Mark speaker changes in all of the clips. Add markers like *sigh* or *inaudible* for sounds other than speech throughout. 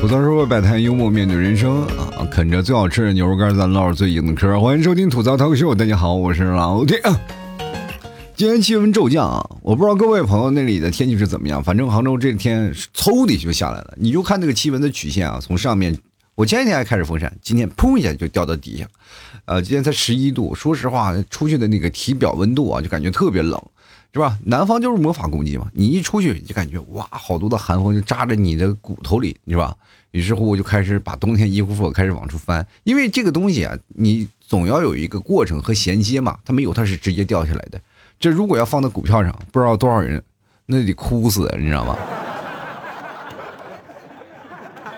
Speaker 1: 吐槽社会百态，幽默面对人生啊！啃着最好吃的牛肉干，咱唠着最硬的嗑。欢迎收听吐槽脱口秀，大家好，我是老铁。今天气温骤降啊，我不知道各位朋友那里的天气是怎么样，反正杭州这天嗖的就下来了。你就看那个气温的曲线啊，从上面，我前几天还开始风扇，今天砰一下就掉到底下，呃，今天才十一度。说实话，出去的那个体表温度啊，就感觉特别冷。是吧？南方就是魔法攻击嘛，你一出去就感觉哇，好多的寒风就扎着你的骨头里，是吧？于是乎我就开始把冬天衣服开始往出翻，因为这个东西啊，你总要有一个过程和衔接嘛，它没有，它是直接掉下来的。这如果要放在股票上，不知道多少人那得哭死，你知道吗？*laughs*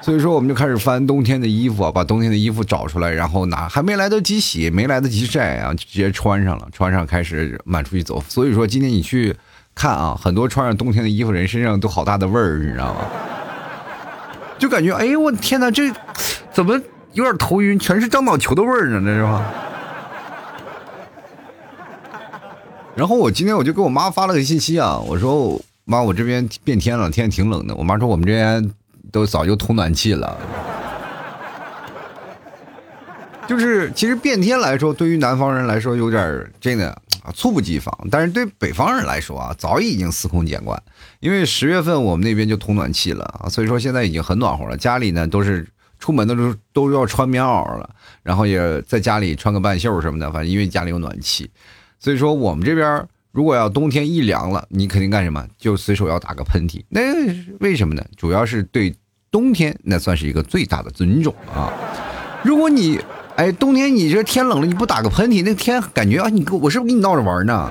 Speaker 1: 所以说，我们就开始翻冬天的衣服啊，把冬天的衣服找出来，然后拿，还没来得及洗，没来得及晒啊，直接穿上了，穿上开始满出去走。所以说，今天你去看啊，很多穿上冬天的衣服人身上都好大的味儿，你知道吗？就感觉，哎呦我天哪，这怎么有点头晕？全是樟脑球的味儿呢，这是吧？然后我今天我就给我妈发了个信息啊，我说妈，我这边变天了，天挺冷的。我妈说我们这边。都早就通暖气了，就是其实变天来说，对于南方人来说有点真的猝不及防，但是对北方人来说啊，早已经司空见惯。因为十月份我们那边就通暖气了啊，所以说现在已经很暖和了。家里呢都是出门的时候都要穿棉袄了，然后也在家里穿个半袖什么的，反正因为家里有暖气，所以说我们这边。如果要冬天一凉了，你肯定干什么？就随手要打个喷嚏。那为什么呢？主要是对冬天那算是一个最大的尊重啊！如果你哎冬天你这天冷了你不打个喷嚏，那天感觉啊你我是不是跟你闹着玩呢？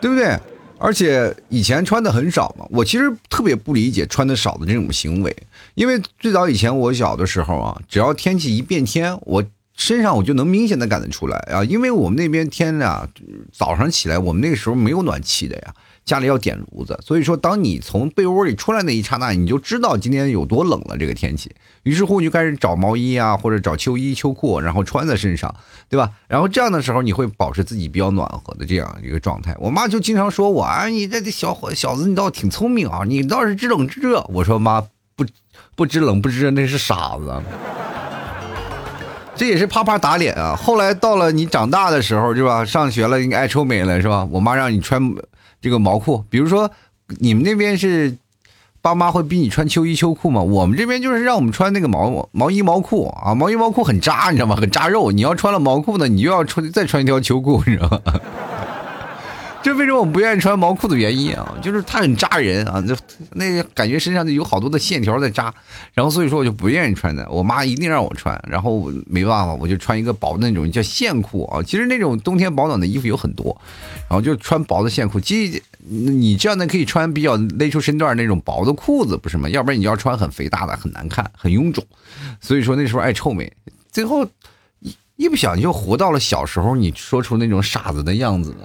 Speaker 1: 对不对？而且以前穿的很少嘛，我其实特别不理解穿的少的这种行为，因为最早以前我小的时候啊，只要天气一变天，我。身上我就能明显的感得出来啊，因为我们那边天啊，早上起来我们那个时候没有暖气的呀，家里要点炉子，所以说当你从被窝里出来那一刹那，你就知道今天有多冷了这个天气。于是乎你就开始找毛衣啊，或者找秋衣秋裤，然后穿在身上，对吧？然后这样的时候你会保持自己比较暖和的这样一个状态。我妈就经常说我啊，你这这小伙小子你倒挺聪明啊，你倒是知冷知热。我说妈不不知冷不知热那是傻子。这也是啪啪打脸啊！后来到了你长大的时候，是吧？上学了，你爱臭美了，是吧？我妈让你穿这个毛裤，比如说你们那边是爸妈会逼你穿秋衣秋裤吗？我们这边就是让我们穿那个毛毛衣毛裤啊，毛衣毛裤很扎，你知道吗？很扎肉。你要穿了毛裤呢，你就要穿再穿一条秋裤，你知道吗？这为什么我不愿意穿毛裤的原因啊？就是它很扎人啊，那那感觉身上有好多的线条在扎，然后所以说我就不愿意穿的。我妈一定让我穿，然后没办法，我就穿一个薄的那种叫线裤啊。其实那种冬天保暖的衣服有很多，然后就穿薄的线裤。其实你这样的可以穿比较勒出身段那种薄的裤子，不是吗？要不然你要穿很肥大的，很难看，很臃肿。所以说那时候爱臭美，最后一一不小心就活到了小时候你说出那种傻子的样子了。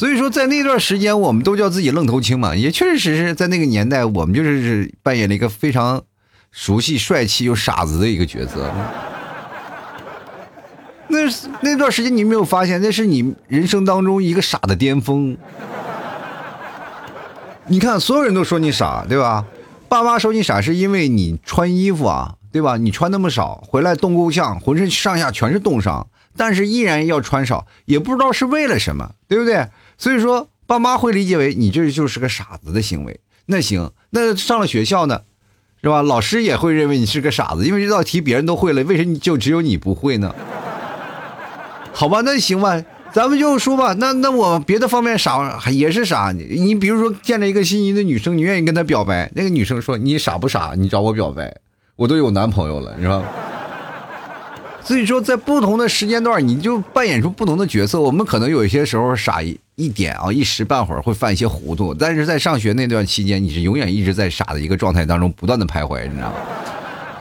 Speaker 1: 所以说，在那段时间，我们都叫自己愣头青嘛，也确实是在那个年代，我们就是扮演了一个非常熟悉、帅气又傻子的一个角色。*laughs* 那那段时间，你没有发现，那是你人生当中一个傻的巅峰。你看，所有人都说你傻，对吧？爸妈说你傻，是因为你穿衣服啊，对吧？你穿那么少，回来冻够呛，浑身上下全是冻伤，但是依然要穿少，也不知道是为了什么，对不对？所以说，爸妈会理解为你这就是个傻子的行为。那行，那上了学校呢，是吧？老师也会认为你是个傻子，因为这道题别人都会了，为什么就只有你不会呢？好吧，那行吧，咱们就说吧。那那我别的方面傻也是傻。你比如说见了一个心仪的女生，你愿意跟她表白，那个女生说你傻不傻？你找我表白，我都有男朋友了，是吧？所以说，在不同的时间段，你就扮演出不同的角色。我们可能有一些时候傻一一点啊，一时半会儿会犯一些糊涂，但是在上学那段期间，你是永远一直在傻的一个状态当中不断的徘徊，你知道吗？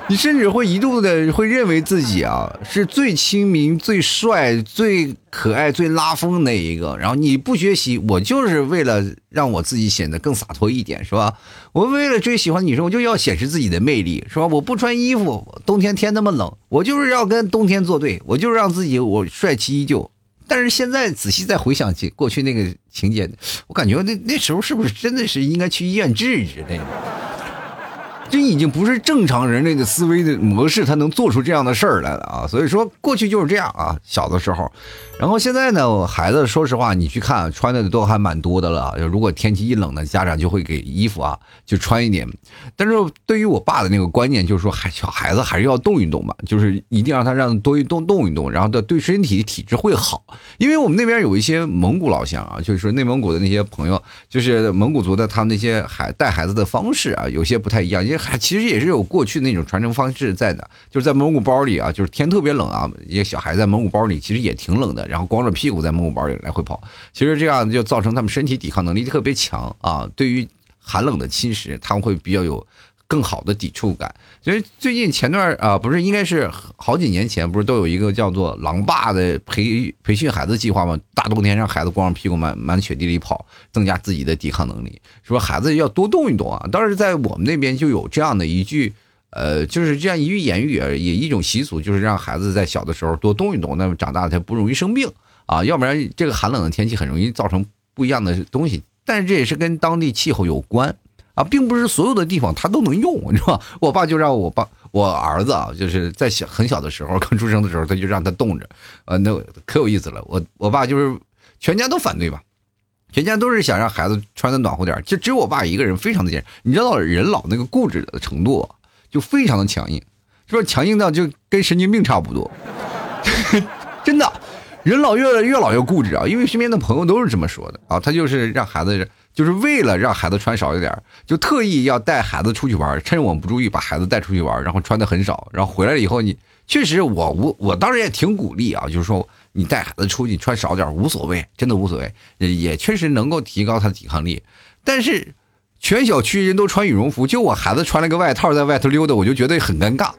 Speaker 1: 你甚至会一度的会认为自己啊是最亲民、最帅、最可爱、最拉风那一个。然后你不学习，我就是为了让我自己显得更洒脱一点，是吧？我为了追喜欢女生，我就要显示自己的魅力，是吧？我不穿衣服，冬天天那么冷，我就是要跟冬天作对，我就是让自己我帅气依旧。但是现在仔细再回想起过去那个情节，我感觉那那时候是不是真的是应该去医院治治那个？这已经不是正常人类的思维的模式，他能做出这样的事儿来了啊！所以说过去就是这样啊，小的时候，然后现在呢，孩子说实话，你去看穿的都还蛮多的了。如果天气一冷呢，家长就会给衣服啊就穿一点。但是对于我爸的那个观念，就是说孩小孩子还是要动一动嘛，就是一定让他让多一动动一动，然后的对身体体质会好。因为我们那边有一些蒙古老乡啊，就是说内蒙古的那些朋友，就是蒙古族的，他们那些孩带孩子的方式啊，有些不太一样，因为。还其实也是有过去那种传承方式在的，就是在蒙古包里啊，就是天特别冷啊，一个小孩在蒙古包里其实也挺冷的，然后光着屁股在蒙古包里来回跑，其实这样就造成他们身体抵抗能力特别强啊，对于寒冷的侵蚀，他们会比较有更好的抵触感。所以最近前段啊，不是应该是好几年前，不是都有一个叫做“狼爸”的培培训孩子计划吗？大冬天让孩子光着屁股满满雪地里跑，增加自己的抵抗能力，说孩子要多动一动啊。当时在我们那边就有这样的一句，呃，就是这样一句言语，也一种习俗，就是让孩子在小的时候多动一动，那么长大才不容易生病啊。要不然这个寒冷的天气很容易造成不一样的东西，但是这也是跟当地气候有关。啊，并不是所有的地方他都能用，你知道吧？我爸就让我爸，我儿子啊，就是在小很小的时候，刚出生的时候，他就让他冻着，啊，那可有意思了。我我爸就是全家都反对吧，全家都是想让孩子穿的暖和点，就只有我爸一个人非常的坚持。你知道人老那个固执的程度就非常的强硬，是不是强硬到就跟神经病差不多，*laughs* 真的，人老越越老越固执啊，因为身边的朋友都是这么说的啊，他就是让孩子。就是为了让孩子穿少一点，就特意要带孩子出去玩，趁我们不注意把孩子带出去玩，然后穿的很少，然后回来了以后，你确实我我我当时也挺鼓励啊，就是说你带孩子出去穿少点无所谓，真的无所谓，也确实能够提高他的抵抗力。但是全小区人都穿羽绒服，就我孩子穿了个外套在外头溜达，我就觉得很尴尬，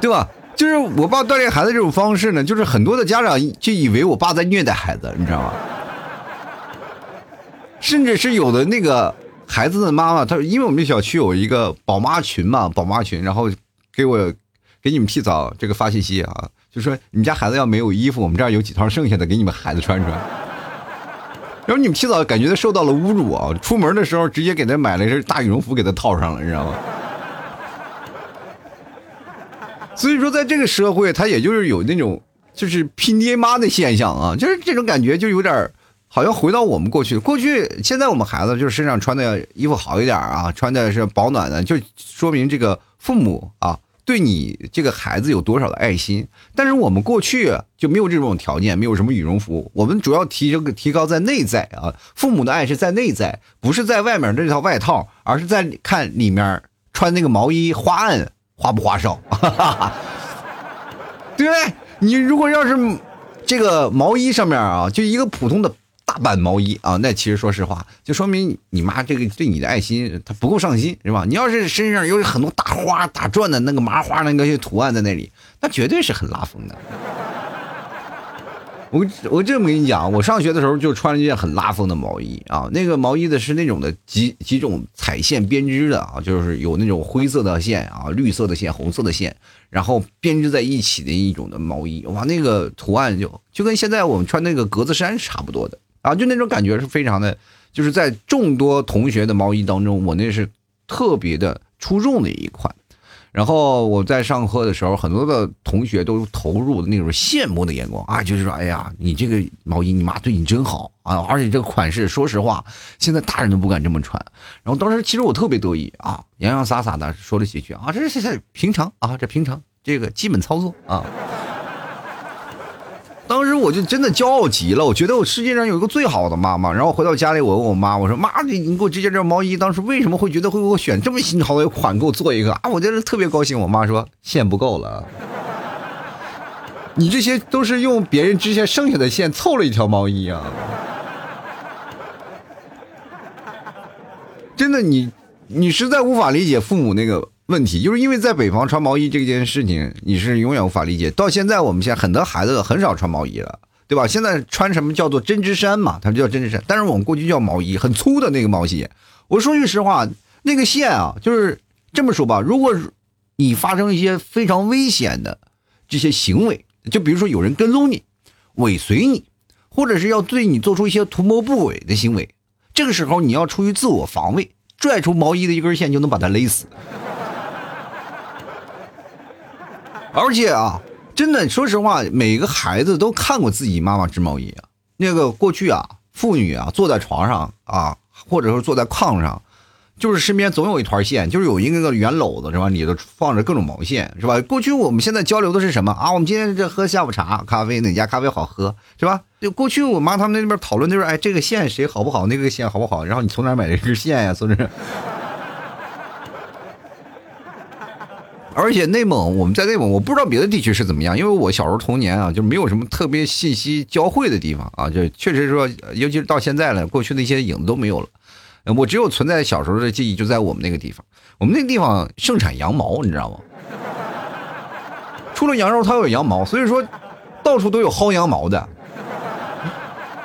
Speaker 1: 对吧？就是我爸锻炼孩子这种方式呢，就是很多的家长就以为我爸在虐待孩子，你知道吗？甚至是有的那个孩子的妈妈，她因为我们小区有一个宝妈群嘛，宝妈群，然后给我给你们提早这个发信息啊，就说你们家孩子要没有衣服，我们这儿有几套剩下的给你们孩子穿穿。然后你们提早感觉他受到了侮辱啊，出门的时候直接给他买了一身大羽绒服给他套上了，你知道吗？*laughs* 所以说，在这个社会，他也就是有那种就是拼爹妈的现象啊，就是这种感觉就有点。好像回到我们过去，过去现在我们孩子就是身上穿的衣服好一点啊，穿的是保暖的，就说明这个父母啊对你这个孩子有多少的爱心。但是我们过去就没有这种条件，没有什么羽绒服，我们主要提这个提高在内在啊，父母的爱是在内在，不是在外面这套外套，而是在看里面穿那个毛衣花案花不花哨，*laughs* 对不对？你如果要是这个毛衣上面啊，就一个普通的。大版毛衣啊，那其实说实话，就说明你妈这个对你的爱心，她不够上心，是吧？你要是身上有很多大花打转的那个麻花那个些图案在那里，那绝对是很拉风的。我我这么跟你讲，我上学的时候就穿了一件很拉风的毛衣啊，那个毛衣的是那种的几几种彩线编织的啊，就是有那种灰色的线啊、绿色的线、红色的线，然后编织在一起的一种的毛衣，哇，那个图案就就跟现在我们穿那个格子衫是差不多的。啊，就那种感觉是非常的，就是在众多同学的毛衣当中，我那是特别的出众的一款。然后我在上课的时候，很多的同学都投入那种羡慕的眼光啊，就是说，哎呀，你这个毛衣，你妈对你真好啊！而且这个款式，说实话，现在大人都不敢这么穿。然后当时其实我特别得意啊，洋洋洒洒的说了几句啊，这是平常啊，这平常这个基本操作啊。当时我就真的骄傲极了，我觉得我世界上有一个最好的妈妈。然后回到家里，我问我妈，我说：“妈，你你给我这件这毛衣，当时为什么会觉得会给我选这么新好的款，给我做一个啊？”我真是特别高兴。我妈说：“线不够了，*laughs* 你这些都是用别人之前剩下的线凑了一条毛衣啊。*laughs* ”真的，你你实在无法理解父母那个。问题就是因为在北方穿毛衣这件事情，你是永远无法理解。到现在，我们现在很多孩子很少穿毛衣了，对吧？现在穿什么叫做针织衫嘛，它就叫针织衫。但是我们过去叫毛衣，很粗的那个毛线。我说句实话，那个线啊，就是这么说吧。如果你发生一些非常危险的这些行为，就比如说有人跟踪你尾随你，或者是要对你做出一些图谋不轨的行为，这个时候你要出于自我防卫，拽出毛衣的一根线就能把它勒死。而且啊，真的，说实话，每个孩子都看过自己妈妈织毛衣啊。那个过去啊，妇女啊，坐在床上啊，或者说坐在炕上，就是身边总有一团线，就是有一个个圆篓子是吧？里头放着各种毛线是吧？过去我们现在交流的是什么啊？我们今天这喝下午茶，咖啡哪家咖啡好喝是吧？就过去我妈他们那边讨论就是，哎，这个线谁好不好？那个线好不好？然后你从哪买这根线呀？从这。而且内蒙，我们在内蒙，我不知道别的地区是怎么样，因为我小时候童年啊，就没有什么特别信息交汇的地方啊，就确实说，尤其是到现在了，过去那些影子都没有了。我只有存在小时候的记忆，就在我们那个地方。我们那个地方盛产羊毛，你知道吗？除了羊肉，它有羊毛，所以说到处都有薅羊毛的。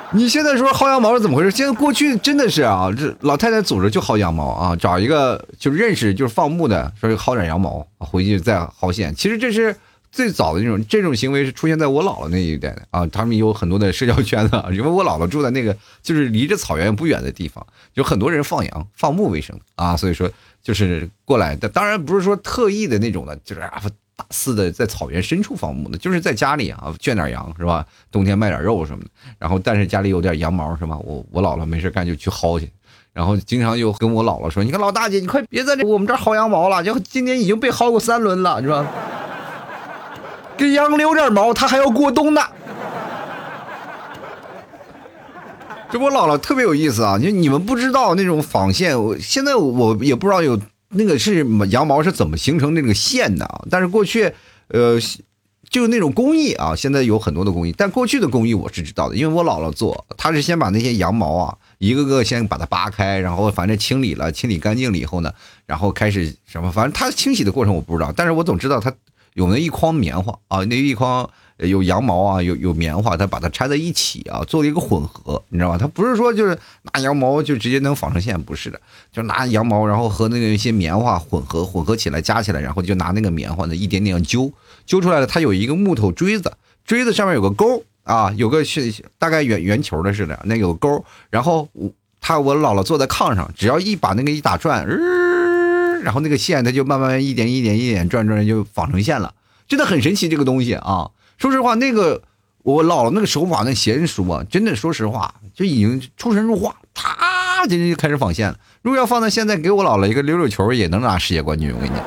Speaker 1: *laughs* 你现在说薅羊毛是怎么回事？现在过去真的是啊，这老太太组织就薅羊毛啊，找一个就认识就是放牧的，说薅点羊毛回去再薅线。其实这是最早的那种这种行为是出现在我姥姥那一代的啊，他们有很多的社交圈子，因为我姥姥住在那个就是离着草原不远的地方，有很多人放羊放牧为生啊，所以说就是过来的，当然不是说特意的那种的，就是啊。大肆的在草原深处放牧的，就是在家里啊圈点羊是吧？冬天卖点肉什么的。然后但是家里有点羊毛是吧？我我姥姥没事干就去薅去，然后经常就跟我姥姥说：“你看老大姐，你快别在这我们这儿薅羊毛了，就今年已经被薅过三轮了，是吧？给羊留点毛，它还要过冬呢。”这我姥姥特别有意思啊！就你们不知道那种纺线，我现在我也不知道有。那个是羊毛是怎么形成那个线的啊？但是过去，呃，就是那种工艺啊，现在有很多的工艺，但过去的工艺我是知道的，因为我姥姥做，她是先把那些羊毛啊，一个个先把它扒开，然后反正清理了，清理干净了以后呢，然后开始什么，反正它清洗的过程我不知道，但是我总知道它有那一筐棉花啊，那一筐。有羊毛啊，有有棉花，它把它掺在一起啊，做了一个混合，你知道吧？它不是说就是拿羊毛就直接能纺成线，不是的，就拿羊毛，然后和那个一些棉花混合，混合起来加起来，然后就拿那个棉花呢一点点揪，揪出来了，它有一个木头锥子，锥子上面有个钩啊，有个是大概圆圆球的似的，那有个钩，然后我他我姥姥坐在炕上，只要一把那个一打转，然后那个线它就慢慢一点一点一点转转就纺成线了，真的很神奇这个东西啊。说实话，那个我姥姥那个手法，那娴熟啊，真的，说实话，就已经出神入化，啪，今天就开始纺线了。如果要放在现在，给我姥姥一个溜溜球，也能拿世界冠军。我跟你讲，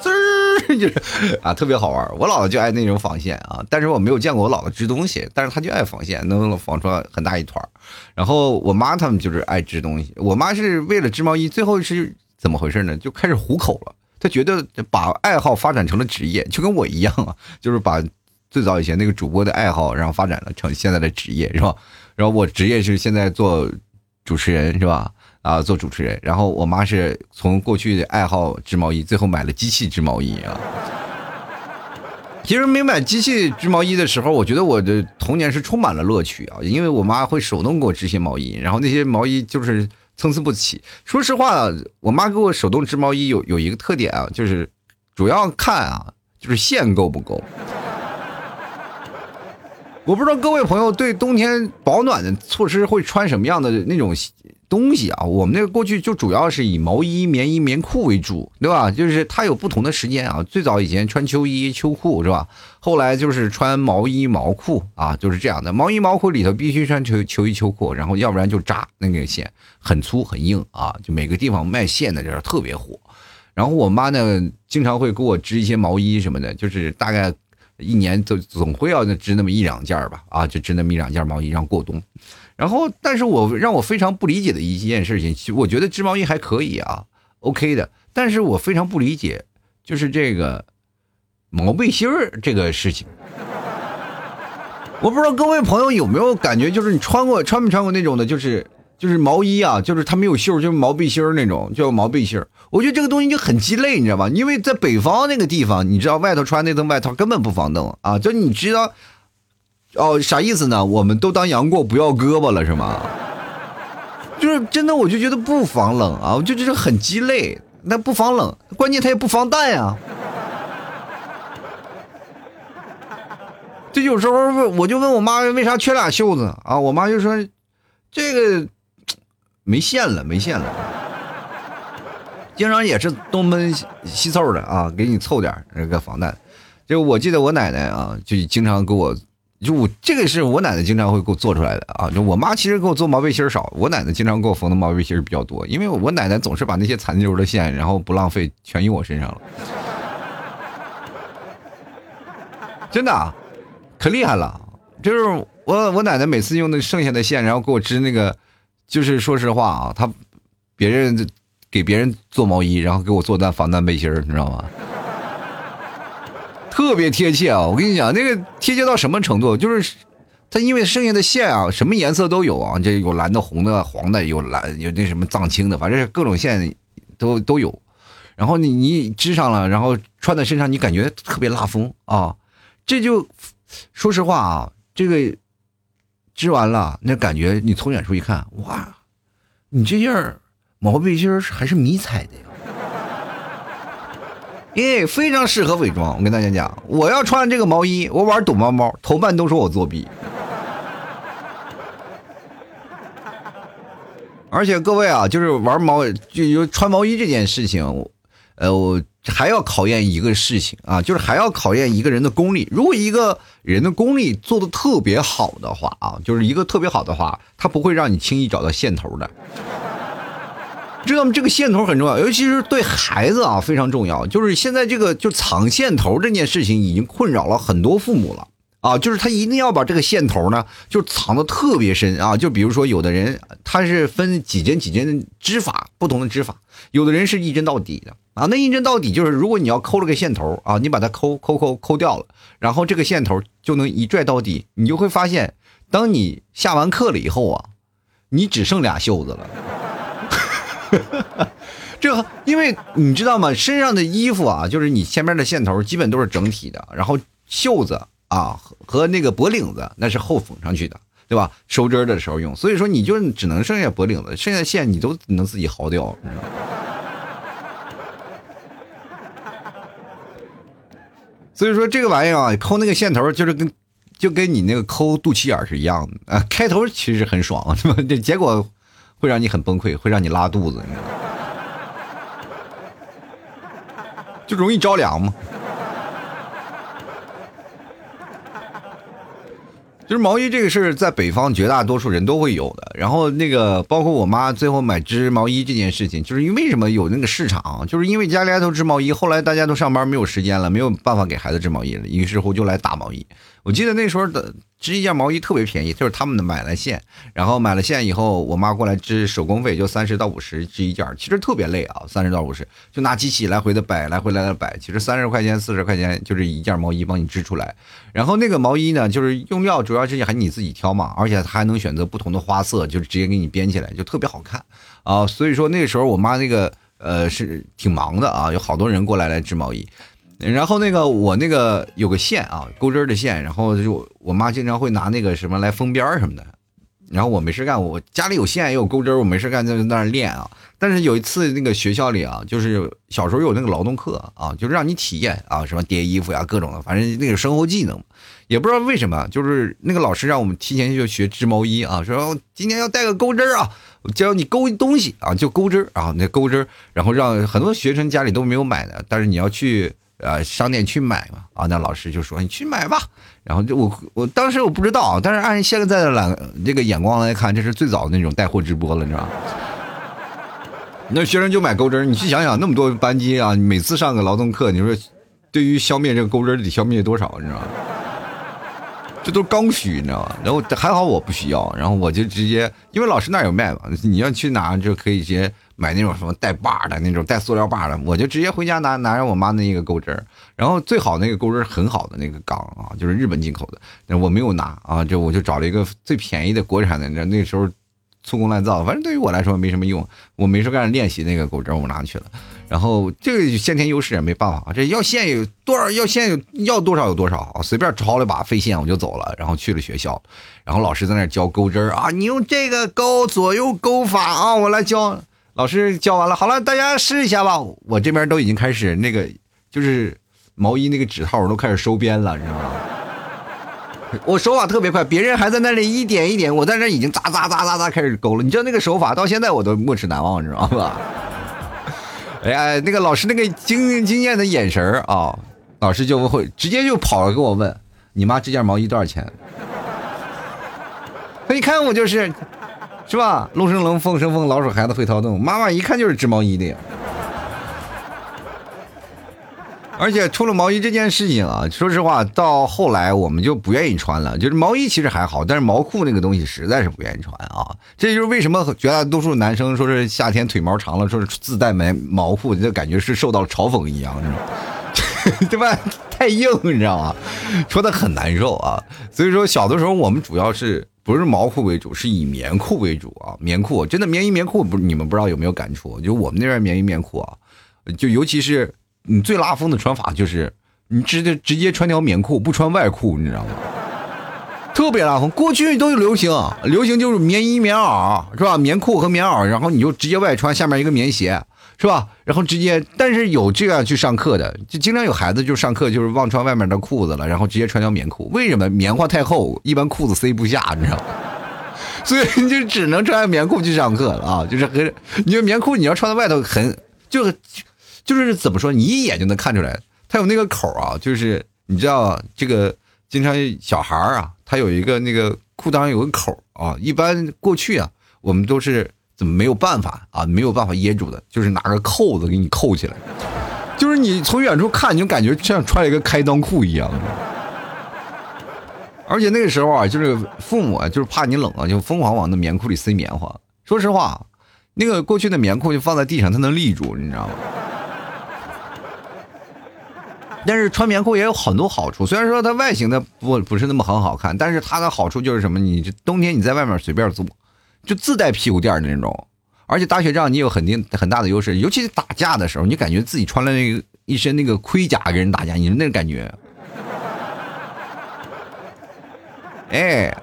Speaker 1: 滋儿就是啊，特别好玩。我姥姥就爱那种纺线啊，但是我没有见过我姥姥织东西，但是她就爱纺线，能纺出很大一团。然后我妈他们就是爱织东西，我妈是为了织毛衣，最后是怎么回事呢？就开始糊口了。他觉得把爱好发展成了职业，就跟我一样啊，*laughs* 就是把最早以前那个主播的爱好，然后发展了成现在的职业，是吧？然后我职业是现在做主持人，是吧？啊，做主持人。然后我妈是从过去的爱好织毛衣，最后买了机器织毛衣啊。其实没买机器织毛衣的时候，我觉得我的童年是充满了乐趣啊，因为我妈会手动给我织些毛衣，然后那些毛衣就是。参差不齐。说实话，我妈给我手动织毛衣有有一个特点啊，就是主要看啊，就是线够不够。我不知道各位朋友对冬天保暖的措施会穿什么样的那种。东西啊，我们那个过去就主要是以毛衣、棉衣、棉裤为主，对吧？就是它有不同的时间啊。最早以前穿秋衣、秋裤是吧？后来就是穿毛衣、毛裤啊，就是这样的。毛衣、毛裤里头必须穿秋秋衣、秋裤，然后要不然就扎那个线，很粗很硬啊。就每个地方卖线的这特别火。然后我妈呢，经常会给我织一些毛衣什么的，就是大概一年总总会要织那么一两件吧，啊，就织那么一两件毛衣让过冬。然后，但是我让我非常不理解的一件事情，我觉得织毛衣还可以啊，OK 的。但是我非常不理解，就是这个毛背心儿这个事情。我不知道各位朋友有没有感觉，就是你穿过穿没穿过那种的，就是就是毛衣啊，就是它没有袖，就是毛背心儿那种，叫毛背心儿。我觉得这个东西就很鸡肋，你知道吧？因为在北方那个地方，你知道外头穿那层外套根本不防冻啊，就你知道。哦，啥意思呢？我们都当杨过不要胳膊了是吗？就是真的，我就觉得不防冷啊，我就觉得很鸡肋。那不防冷，关键它也不防弹呀。这有时候问我就问我妈为啥缺俩袖子啊？我妈就说这个没线了，没线了。经常也是东奔西凑的啊，给你凑点那个防弹。就我记得我奶奶啊，就经常给我，就我这个是我奶奶经常会给我做出来的啊。就我妈其实给我做毛背心少，我奶奶经常给我缝的毛背心比较多，因为我奶奶总是把那些残留的线，然后不浪费，全用我身上了。*laughs* 真的。可厉害了，就是我我奶奶每次用那剩下的线，然后给我织那个，就是说实话啊，她别人给别人做毛衣，然后给我做单防弹背心你知道吗？特别贴切啊！我跟你讲，那个贴切到什么程度？就是它因为剩下的线啊，什么颜色都有啊，这有蓝的、红的、黄的，有蓝有那什么藏青的，反正各种线都都有。然后你你织上了，然后穿在身上，你感觉特别拉风啊，这就。说实话啊，这个织完了，那感觉你从远处一看，哇，你这件毛背心还是迷彩的呀！*laughs* 哎，非常适合伪装。我跟大家讲，我要穿这个毛衣，我玩躲猫猫，同伴都说我作弊。*laughs* 而且各位啊，就是玩毛就穿毛衣这件事情，呃，我。还要考验一个事情啊，就是还要考验一个人的功力。如果一个人的功力做的特别好的话啊，就是一个特别好的话，他不会让你轻易找到线头的。知道吗？这个线头很重要，尤其是对孩子啊非常重要。就是现在这个就藏线头这件事情已经困扰了很多父母了啊，就是他一定要把这个线头呢就藏的特别深啊。就比如说有的人他是分几针几针织法，不同的织法，有的人是一针到底的。啊，那一针到底就是，如果你要抠了个线头啊，你把它抠抠抠抠掉了，然后这个线头就能一拽到底，你就会发现，当你下完课了以后啊，*laughs* 你只剩俩袖子了。*laughs* 这因为你知道吗？身上的衣服啊，就是你前面的线头基本都是整体的，然后袖子啊和那个脖领子那是后缝上去的，对吧？收针的时候用，所以说你就只能剩下脖领子，剩下的线你都能自己薅掉，你知道吗？所以说这个玩意儿啊，抠那个线头就是跟，就跟你那个抠肚脐眼是一样的啊。开头其实很爽，是吧？这结果会让你很崩溃，会让你拉肚子，你知道吗？就容易着凉嘛。就是毛衣这个事儿，在北方绝大多数人都会有的。然后那个，包括我妈最后买织毛衣这件事情，就是因为什么有那个市场，就是因为家里都织毛衣。后来大家都上班没有时间了，没有办法给孩子织毛衣了，于是乎就来打毛衣。我记得那时候的。织一件毛衣特别便宜，就是他们的买了线，然后买了线以后，我妈过来织，手工费就三十到五十织一件，其实特别累啊，三十到五十，就拿机器来回的摆，来回来的摆，其实三十块钱、四十块钱就是一件毛衣帮你织出来。然后那个毛衣呢，就是用料主要是还你自己挑嘛，而且还能选择不同的花色，就是直接给你编起来，就特别好看啊。所以说那时候我妈那个呃是挺忙的啊，有好多人过来来织毛衣。然后那个我那个有个线啊，钩针的线，然后就我妈经常会拿那个什么来封边什么的。然后我没事干，我家里有线也有钩针，我没事干就在那儿练啊。但是有一次那个学校里啊，就是小时候有那个劳动课啊，就是让你体验啊，什么叠衣服呀，各种的，反正那个生活技能。也不知道为什么，就是那个老师让我们提前就学织毛衣啊，说今天要带个钩针啊，教你钩东西啊，就钩针啊，那钩针，然后让很多学生家里都没有买的，但是你要去。呃，商店去买嘛，啊，那老师就说你去买吧。然后就我我当时我不知道，但是按现在的懒这个眼光来看，这是最早的那种带货直播了，你知道吗？那学生就买钩针，你去想想，那么多班级啊，每次上个劳动课，你说对于消灭这个钩针得消灭多少，你知道吗？这都刚需，你知道吧？然后还好我不需要，然后我就直接，因为老师那有卖嘛，你要去拿就可以直接。买那种什么带把的那种带塑料把的，我就直接回家拿拿着我妈那个钩针然后最好那个钩针很好的那个钢啊，就是日本进口的，我没有拿啊，就我就找了一个最便宜的国产的，那那时候粗工滥造，反正对于我来说没什么用，我没事干练习那个钩针我拿去了，然后这个先天优势也没办法，这要线有多少要线有要多少有多少，随便抄了把废线我就走了，然后去了学校，然后老师在那教钩针啊，你用这个钩左右钩法啊，我来教。老师教完了，好了，大家试一下吧。我这边都已经开始那个，就是毛衣那个指套我都开始收边了，你知道吗？我手法特别快，别人还在那里一点一点，我在那已经扎扎扎扎扎开始勾了。你知道那个手法到现在我都没齿难忘，你知道吧？*laughs* 哎呀，那个老师那个惊惊艳的眼神啊，老师就会直接就跑了跟我问：“你妈这件毛衣多少钱？” *laughs* 他一看我就是，是吧？龙生龙，凤生凤，老鼠孩子会掏洞。妈妈一看就是织毛衣的呀。而且除了毛衣这件事情啊，说实话，到后来我们就不愿意穿了。就是毛衣其实还好，但是毛裤那个东西实在是不愿意穿啊。这就是为什么绝大多数男生说是夏天腿毛长了，说是自带毛毛裤，就感觉是受到嘲讽一样，*laughs* 对吧？太硬，你知道吗？穿的很难受啊。所以说，小的时候我们主要是不是毛裤为主，是以棉裤为主啊。棉裤真的棉衣棉裤，不，你们不知道有没有感触？就我们那边棉衣棉裤啊，就尤其是。你最拉风的穿法就是，你直接直接穿条棉裤，不穿外裤，你知道吗？*laughs* 特别拉风。过去都有流行，流行就是棉衣棉袄，是吧？棉裤和棉袄，然后你就直接外穿，下面一个棉鞋，是吧？然后直接，但是有这样去上课的，就经常有孩子就上课就是忘穿外面的裤子了，然后直接穿条棉裤。为什么？棉花太厚，一般裤子塞不下，你知道吗？*laughs* 所以你就只能穿棉裤去上课了啊！就是很，你说棉裤你要穿在外头很就。就是怎么说，你一眼就能看出来，它有那个口啊，就是你知道这个，经常小孩啊，他有一个那个裤裆有个口啊，一般过去啊，我们都是怎么没有办法啊，没有办法掖住的，就是拿个扣子给你扣起来，就是你从远处看，你就感觉像穿了一个开裆裤一样。而且那个时候啊，就是父母啊，就是怕你冷啊，就疯狂往那棉裤里塞棉花。说实话，那个过去的棉裤就放在地上，它能立住，你知道吗？但是穿棉裤也有很多好处，虽然说它外形的不不是那么很好看，但是它的好处就是什么？你冬天你在外面随便坐，就自带屁股垫的那种，而且打雪仗你有很定很大的优势，尤其是打架的时候，你感觉自己穿了那个一身那个盔甲跟人打架，你是那个感觉，哎。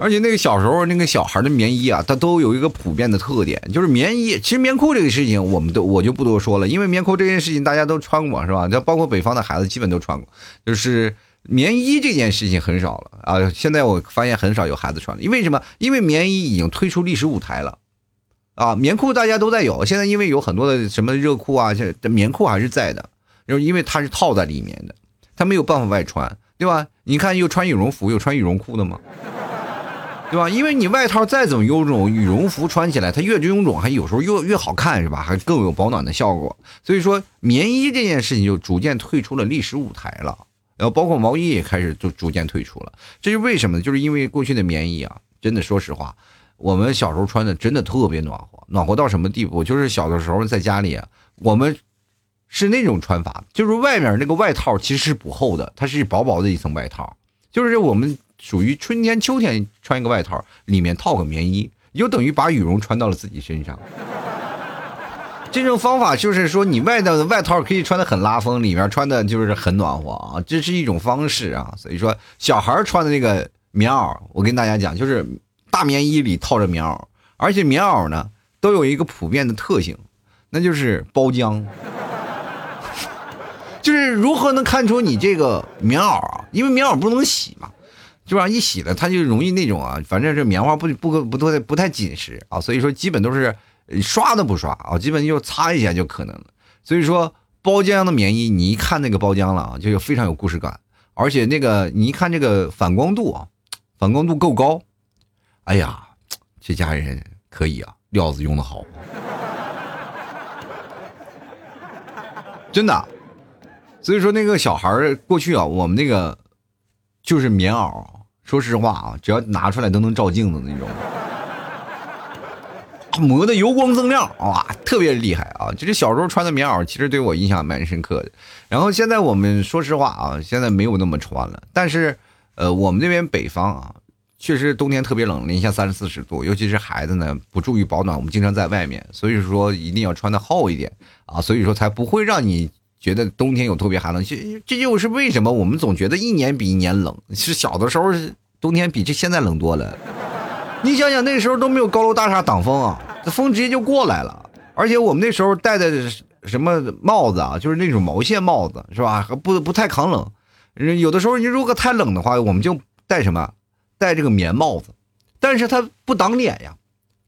Speaker 1: 而且那个小时候那个小孩的棉衣啊，它都有一个普遍的特点，就是棉衣。其实棉裤这个事情，我们都我就不多说了，因为棉裤这件事情大家都穿过，是吧？就包括北方的孩子基本都穿过。就是棉衣这件事情很少了啊，现在我发现很少有孩子穿了。因为什么？因为棉衣已经退出历史舞台了啊。棉裤大家都在有，现在因为有很多的什么热裤啊，这棉裤还是在的，因为它是套在里面的，它没有办法外穿，对吧？你看，又穿羽绒服，又穿羽绒裤的吗？对吧？因为你外套再怎么臃肿，羽绒服穿起来它越臃肿，还有时候越越好看，是吧？还更有保暖的效果。所以说，棉衣这件事情就逐渐退出了历史舞台了。然后包括毛衣也开始就逐渐退出了。这是为什么呢？就是因为过去的棉衣啊，真的说实话，我们小时候穿的真的特别暖和，暖和到什么地步？就是小的时候在家里，我们是那种穿法，就是外面那个外套其实是不厚的，它是薄薄的一层外套，就是我们。属于春天、秋天穿一个外套，里面套个棉衣，就等于把羽绒穿到了自己身上。这种方法就是说，你外头的外套可以穿的很拉风，里面穿的就是很暖和啊，这是一种方式啊。所以说，小孩穿的那个棉袄，我跟大家讲，就是大棉衣里套着棉袄，而且棉袄呢都有一个普遍的特性，那就是包浆。就是如何能看出你这个棉袄啊？因为棉袄不能洗嘛。基本上一洗了，它就容易那种啊，反正这棉花不不不不太不太紧实啊，所以说基本都是刷都不刷啊，基本就擦一下就可能了。所以说包浆的棉衣，你一看那个包浆了啊，就有非常有故事感，而且那个你一看这个反光度啊，反光度够高，哎呀，这家人可以啊，料子用的好，真的。所以说那个小孩过去啊，我们那个就是棉袄。说实话啊，只要拿出来都能照镜子那种，磨的油光锃亮哇，特别厉害啊！就是小时候穿的棉袄，其实对我印象蛮深刻的。然后现在我们说实话啊，现在没有那么穿了。但是，呃，我们那边北方啊，确实冬天特别冷，零下三十四十度，尤其是孩子呢不注意保暖，我们经常在外面，所以说一定要穿的厚一点啊，所以说才不会让你。觉得冬天有特别寒冷，这这就是为什么我们总觉得一年比一年冷。是小的时候冬天比这现在冷多了。你想想那时候都没有高楼大厦挡风啊，这风直接就过来了。而且我们那时候戴的什么帽子啊，就是那种毛线帽子，是吧？不不太抗冷。有的时候你如果太冷的话，我们就戴什么？戴这个棉帽子，但是它不挡脸呀，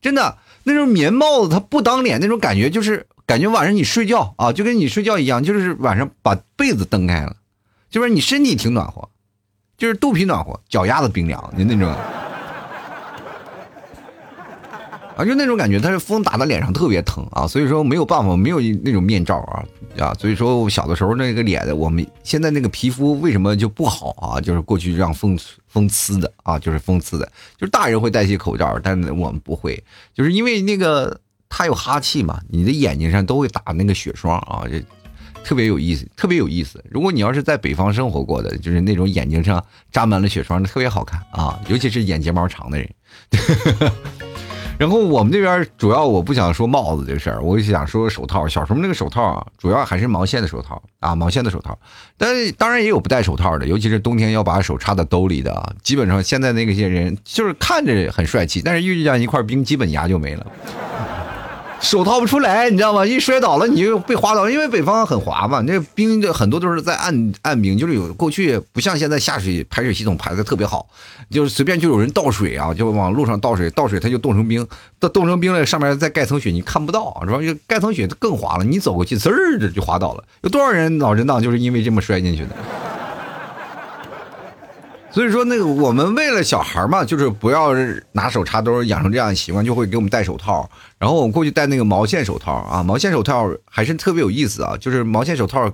Speaker 1: 真的那种棉帽子它不挡脸，那种感觉就是感觉晚上你睡觉啊，就跟你睡觉一样，就是晚上把被子蹬开了，就是你身体挺暖和，就是肚皮暖和，脚丫子冰凉的那种。啊，就那种感觉，它是风打到脸上特别疼啊，所以说没有办法，没有那种面罩啊啊，所以说小的时候那个脸，我们现在那个皮肤为什么就不好啊？就是过去让风风呲的啊，就是风呲的，就是大人会戴些口罩，但我们不会，就是因为那个他有哈气嘛，你的眼睛上都会打那个血霜啊，这特别有意思，特别有意思。如果你要是在北方生活过的，就是那种眼睛上扎满了血霜，特别好看啊，尤其是眼睫毛长的人。*laughs* 然后我们这边主要我不想说帽子这事儿，我想说手套。小时候那个手套啊，主要还是毛线的手套啊，毛线的手套。但是当然也有不戴手套的，尤其是冬天要把手插在兜里的啊。基本上现在那些人就是看着很帅气，但是遇见一块冰，基本牙就没了。手掏不出来，你知道吗？一摔倒了你就被滑倒，因为北方很滑嘛。那冰的很多都是在岸岸冰，就是有过去不像现在下水排水系统排的特别好，就是随便就有人倒水啊，就往路上倒水，倒水它就冻成冰，冻冻成冰了，上面再盖层雪，你看不到，是吧？就盖层雪更滑了，你走过去滋儿就滑倒了。有多少人脑震荡就是因为这么摔进去的？所以说，那个我们为了小孩嘛，就是不要拿手插兜，养成这样的习惯，就会给我们戴手套。然后我们过去戴那个毛线手套啊，毛线手套还是特别有意思啊。就是毛线手套，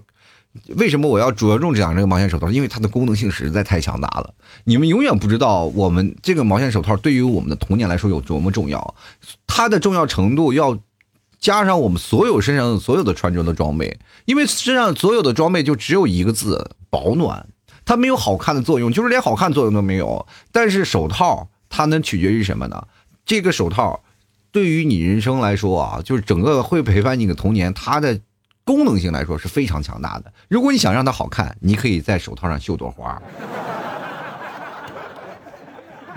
Speaker 1: 为什么我要着重讲这个毛线手套？因为它的功能性实在太强大了。你们永远不知道，我们这个毛线手套对于我们的童年来说有多么重要。它的重要程度要加上我们所有身上所有的穿着的装备，因为身上所有的装备就只有一个字：保暖。它没有好看的作用，就是连好看作用都没有。但是手套它能取决于什么呢？这个手套对于你人生来说啊，就是整个会陪伴你的童年，它的功能性来说是非常强大的。如果你想让它好看，你可以在手套上绣朵花，*laughs*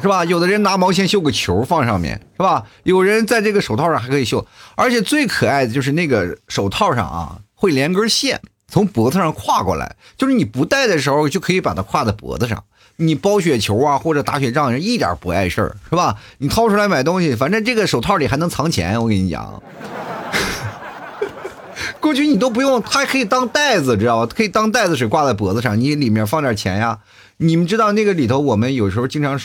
Speaker 1: 是吧？有的人拿毛线绣个球放上面，是吧？有人在这个手套上还可以绣，而且最可爱的就是那个手套上啊，会连根线。从脖子上挎过来，就是你不戴的时候就可以把它挎在脖子上。你包雪球啊，或者打雪仗，人一点不碍事儿，是吧？你掏出来买东西，反正这个手套里还能藏钱。我跟你讲，*laughs* 过去你都不用，它还可以当袋子，知道吧？可以当袋子水挂在脖子上，你里面放点钱呀。你们知道那个里头，我们有时候经常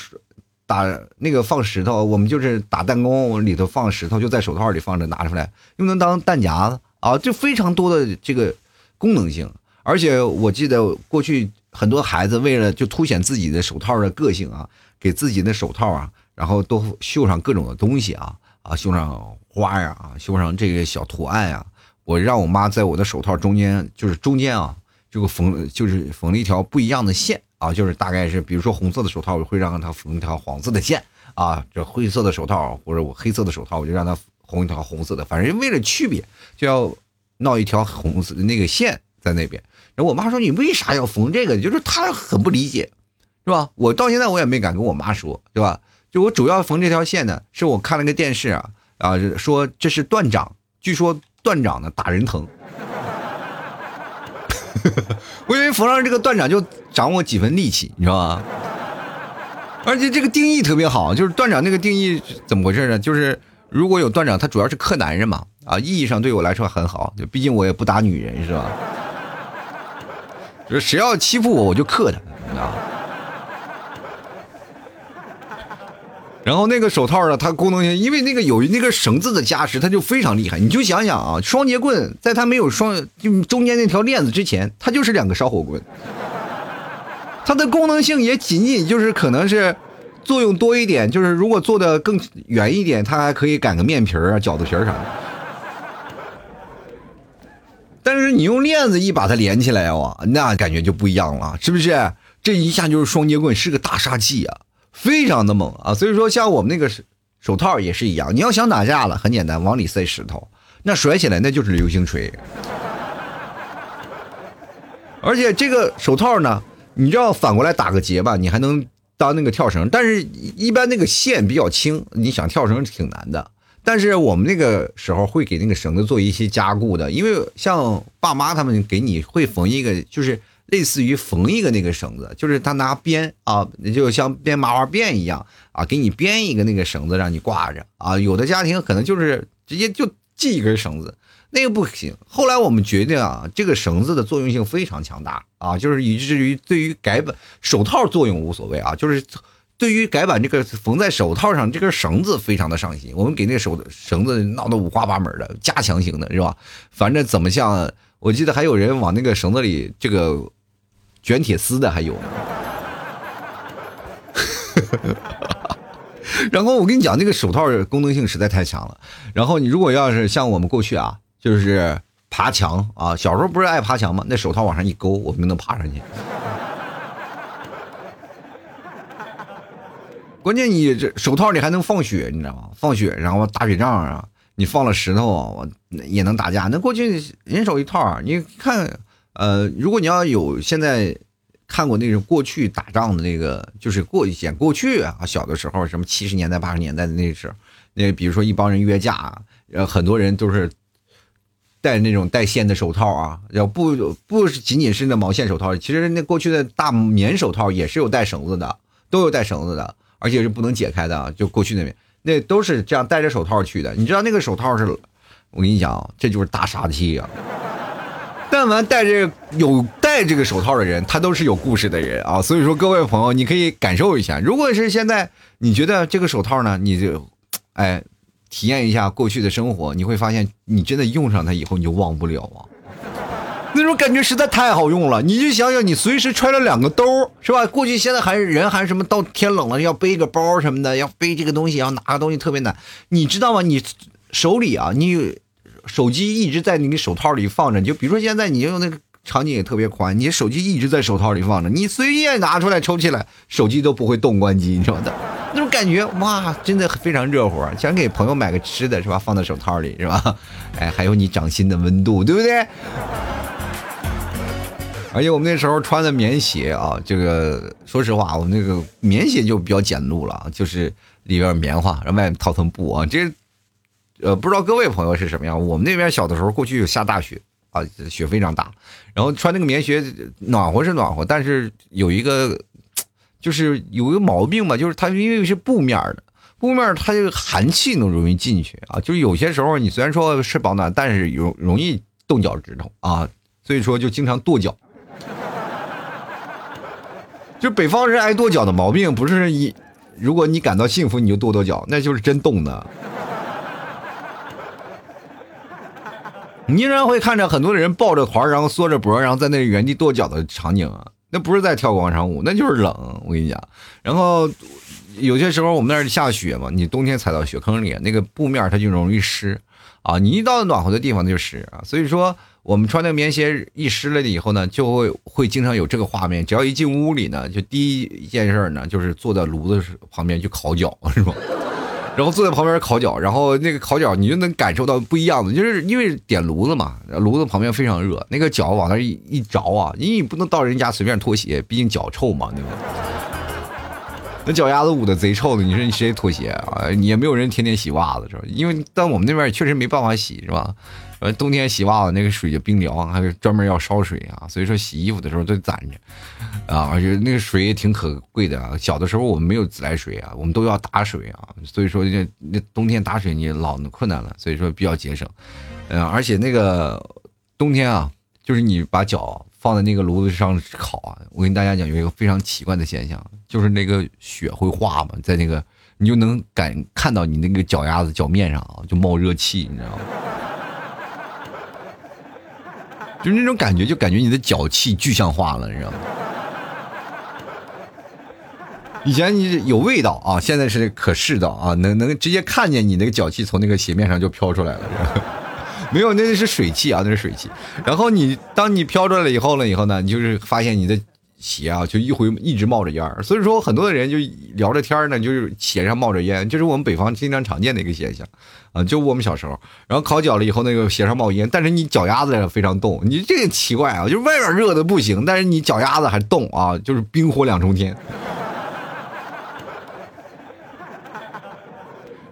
Speaker 1: 打那个放石头，我们就是打弹弓，里头放石头，就在手套里放着，拿出来又能当弹夹子啊，就非常多的这个。功能性，而且我记得过去很多孩子为了就凸显自己的手套的个性啊，给自己的手套啊，然后都绣上各种的东西啊啊，绣上花呀啊，绣上这个小图案呀。我让我妈在我的手套中间，就是中间啊，这个缝就是缝了一条不一样的线啊，就是大概是比如说红色的手套，我会让她缝一条黄色的线啊，这灰色的手套或者我黑色的手套，我就让她缝一条红色的，反正为了区别就要。闹一条红色的那个线在那边，然后我妈说：“你为啥要缝这个？”就是她很不理解，是吧？我到现在我也没敢跟我妈说，对吧？就我主要缝这条线呢，是我看了个电视啊啊，说这是断掌，据说断掌呢打人疼，*laughs* 我以为缝上这个断掌就长我几分力气，你知道吗？而且这个定义特别好，就是断掌那个定义怎么回事呢？就是如果有断掌，它主要是克男人嘛。啊，意义上对我来说很好，就毕竟我也不打女人，是吧？*laughs* 就谁要欺负我，我就克他，你知道然后那个手套呢，它功能性，因为那个有那个绳子的加持，它就非常厉害。你就想想啊，双节棍在它没有双就中间那条链子之前，它就是两个烧火棍。它的功能性也仅仅就是可能是作用多一点，就是如果做的更圆一点，它还可以擀个面皮儿啊、饺子皮儿啥的。但是你用链子一把它连起来哇，那感觉就不一样了，是不是？这一下就是双截棍，是个大杀器啊，非常的猛啊！所以说，像我们那个手手套也是一样，你要想打架了，很简单，往里塞石头，那甩起来那就是流星锤。而且这个手套呢，你知道反过来打个结吧，你还能当那个跳绳，但是一般那个线比较轻，你想跳绳挺难的。但是我们那个时候会给那个绳子做一些加固的，因为像爸妈他们给你会缝一个，就是类似于缝一个那个绳子，就是他拿编啊，就像编麻花辫一样啊，给你编一个那个绳子让你挂着啊。有的家庭可能就是直接就系一根绳子，那个不行。后来我们决定啊，这个绳子的作用性非常强大啊，就是以至于对于改版手套作用无所谓啊，就是对于改版这个缝在手套上这根绳子非常的上心。我们给那个手绳子闹得五花八门的，加强型的是吧？反正怎么像。我记得还有人往那个绳子里这个卷铁丝的，还有。然后我跟你讲，那个手套功能性实在太强了。然后你如果要是像我们过去啊，就是爬墙啊，小时候不是爱爬墙吗？那手套往上一勾，我们能爬上去。关键你这手套里还能放血，你知道吗？放血，然后打雪仗啊。你放了石头，我也能打架。那过去人手一套，你看，呃，如果你要有现在看过那种过去打仗的那个，就是过演过去啊，小的时候什么七十年代八十年代的那时候，那比如说一帮人约架，呃，很多人都是戴那种带线的手套啊，要不不仅仅是那毛线手套，其实那过去的大棉手套也是有带绳子的，都有带绳子的，而且是不能解开的啊，就过去那边。那都是这样戴着手套去的，你知道那个手套是，我跟你讲，这就是大杀器啊！但凡戴着有戴这个手套的人，他都是有故事的人啊。所以说，各位朋友，你可以感受一下，如果是现在你觉得这个手套呢，你就，哎，体验一下过去的生活，你会发现，你真的用上它以后，你就忘不了啊。那种感觉实在太好用了，你就想想，你随时揣了两个兜是吧？过去现在还是人还什么到天冷了要背个包什么的，要背这个东西，要拿个东西特别难，你知道吗？你手里啊，你手机一直在你的手套里放着，就比如说现在你用那个场景也特别宽，你手机一直在手套里放着，你随便拿出来抽起来，手机都不会动关机，你知道的，那种感觉哇，真的非常热乎，想给朋友买个吃的是吧？放在手套里是吧？哎，还有你掌心的温度，对不对？而且我们那时候穿的棉鞋啊，这个说实话，我们那个棉鞋就比较简陋了，就是里边棉花，然后外面套层布啊。这，呃，不知道各位朋友是什么样？我们那边小的时候，过去有下大雪啊，雪非常大，然后穿那个棉鞋暖和是暖和，但是有一个，就是有一个毛病吧，就是它因为是布面的，布面它这个寒气能容易进去啊，就是有些时候你虽然说是保暖，但是容容易冻脚趾头啊，所以说就经常跺脚。就北方人爱跺脚的毛病，不是一，如果你感到幸福，你就跺跺脚，那就是真冻的。你依然会看着很多的人抱着团，然后缩着脖，然后在那原地跺脚的场景啊，那不是在跳广场舞，那就是冷。我跟你讲，然后有些时候我们那儿下雪嘛，你冬天踩到雪坑里，那个布面它就容易湿啊，你一到暖和的地方就湿啊，所以说。我们穿那个棉鞋一湿了以后呢，就会会经常有这个画面。只要一进屋里呢，就第一件事呢，就是坐在炉子旁边去烤脚，是吧？*laughs* 然后坐在旁边烤脚，然后那个烤脚你就能感受到不一样的，就是因为点炉子嘛，炉子旁边非常热，那个脚往那一一着啊，你不能到人家随便脱鞋，毕竟脚臭嘛，对吧？那脚丫子捂的贼臭的，你说你谁脱鞋啊？也没有人天天洗袜子，是吧？因为但我们那边确实没办法洗，是吧？呃，冬天洗袜子那个水就冰凉，还是专门要烧水啊，所以说洗衣服的时候都攒着，啊，而且那个水也挺可贵的啊。小的时候我们没有自来水啊，我们都要打水啊，所以说这那冬天打水你老困难了，所以说比较节省。嗯，而且那个冬天啊，就是你把脚放在那个炉子上烤啊，我跟大家讲有一个非常奇怪的现象，就是那个雪会化嘛，在那个你就能感看到你那个脚丫子脚面上啊就冒热气，你知道吗？就是那种感觉，就感觉你的脚气具象化了，你知道吗？以前你有味道啊，现在是可视的啊，能能直接看见你那个脚气从那个鞋面上就飘出来了。*laughs* 没有，那是水汽啊，那是水汽。然后你当你飘出来了以后了以后呢，你就是发现你的。鞋啊，就一回一直冒着烟儿所以说很多的人就聊着天呢，就是鞋上冒着烟，这是我们北方经常常见的一个现象，啊，就我们小时候，然后烤脚了以后，那个鞋上冒烟，但是你脚丫子非常冻，你这个奇怪啊，就外边热的不行，但是你脚丫子还冻啊，就是冰火两重天。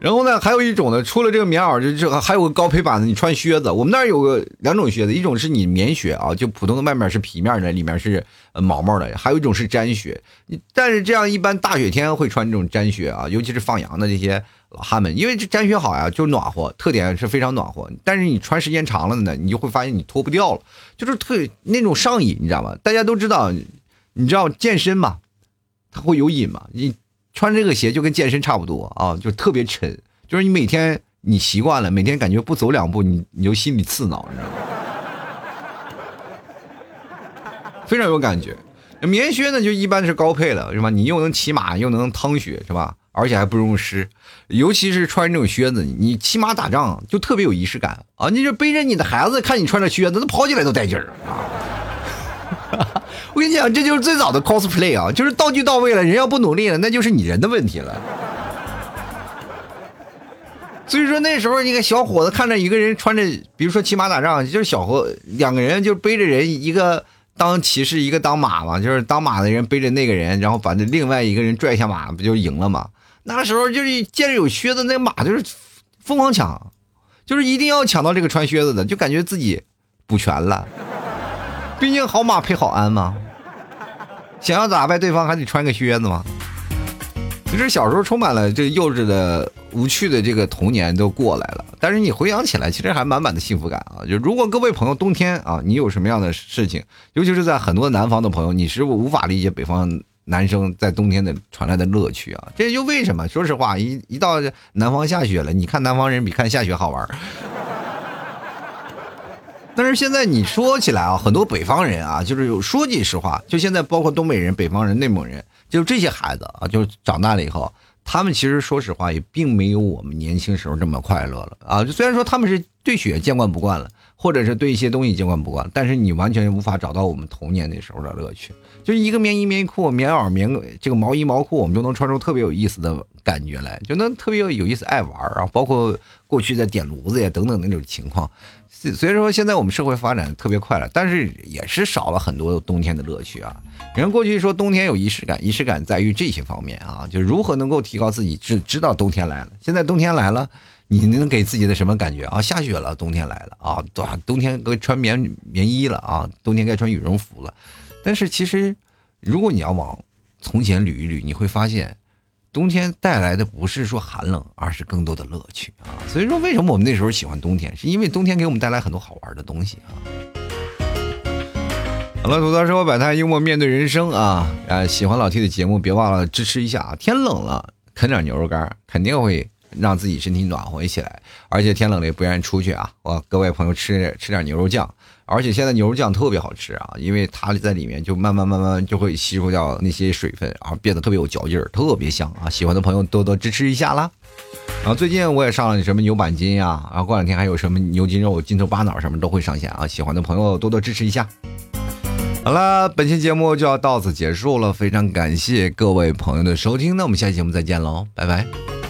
Speaker 1: 然后呢，还有一种呢，除了这个棉袄，就这还有个高配版的，你穿靴子。我们那儿有个两种靴子，一种是你棉靴啊，就普通的外面是皮面的，里面是毛毛的；还有一种是毡靴。但是这样一般大雪天会穿这种毡靴啊，尤其是放羊的这些老汉们，因为这毡靴好呀，就暖和，特点是非常暖和。但是你穿时间长了呢，你就会发现你脱不掉了，就是特那种上瘾，你知道吗？大家都知道，你知道健身嘛，它会有瘾嘛，你。穿这个鞋就跟健身差不多啊，就特别沉，就是你每天你习惯了，每天感觉不走两步你你就心里刺挠，你知道吗？非常有感觉。棉靴呢就一般是高配的，是吧？你又能骑马又能趟雪，是吧？而且还不容易湿，尤其是穿这种靴子，你骑马打仗就特别有仪式感啊！你就背着你的孩子，看你穿着靴子，那跑起来都带劲儿啊！我跟你讲，这就是最早的 cosplay 啊，就是道具到位了，人要不努力了，那就是你人的问题了。*laughs* 所以说那时候，那个小伙子看着一个人穿着，比如说骑马打仗，就是小伙两个人就背着人，一个当骑士，一个当马嘛，就是当马的人背着那个人，然后把那另外一个人拽下马，不就赢了吗？那时候就是见着有靴子，那马就是疯狂抢，就是一定要抢到这个穿靴子的，就感觉自己补全了。毕竟好马配好鞍嘛，想要打败对方还得穿个靴子嘛。其实小时候充满了这幼稚的、无趣的这个童年都过来了，但是你回想起来，其实还满满的幸福感啊！就如果各位朋友冬天啊，你有什么样的事情，尤其是在很多南方的朋友，你是无法理解北方男生在冬天的传来的乐趣啊！这就为什么？说实话，一一到南方下雪了，你看南方人比看下雪好玩。但是现在你说起来啊，很多北方人啊，就是有说句实话，就现在包括东北人、北方人、内蒙人，就这些孩子啊，就长大了以后，他们其实说实话也并没有我们年轻时候这么快乐了啊。就虽然说他们是对雪见惯不惯了，或者是对一些东西见惯不惯，但是你完全无法找到我们童年那时候的乐趣。就是一个棉衣、棉裤、棉袄、棉这个毛衣、毛裤，我们就能穿出特别有意思的感觉来，就能特别有意思、爱玩啊。包括过去在点炉子呀等等那种情况。虽然说现在我们社会发展特别快了，但是也是少了很多冬天的乐趣啊。人过去说冬天有仪式感，仪式感在于这些方面啊，就如何能够提高自己知知道冬天来了。现在冬天来了，你能给自己的什么感觉啊？下雪了，冬天来了啊，对吧？冬天该穿棉棉衣了啊，冬天该穿羽绒服了。但是其实，如果你要往从前捋一捋，你会发现。冬天带来的不是说寒冷，而是更多的乐趣啊！所以说，为什么我们那时候喜欢冬天，是因为冬天给我们带来很多好玩的东西啊！好了，吐槽生活百态，幽默面对人生啊！啊，喜欢老 T 的节目，别忘了支持一下啊！天冷了，啃点牛肉干，肯定会让自己身体暖和起来，而且天冷了也不愿意出去啊！我各位朋友吃吃点牛肉酱。而且现在牛肉酱特别好吃啊，因为它在里面就慢慢慢慢就会吸收掉那些水分，然后变得特别有嚼劲儿，特别香啊！喜欢的朋友多多支持一下啦。然后最近我也上了什么牛板筋呀，然后过两天还有什么牛筋肉、筋头巴脑什么都会上线啊！喜欢的朋友多多支持一下。好了，本期节目就要到此结束了，非常感谢各位朋友的收听，那我们下期节目再见喽，拜拜。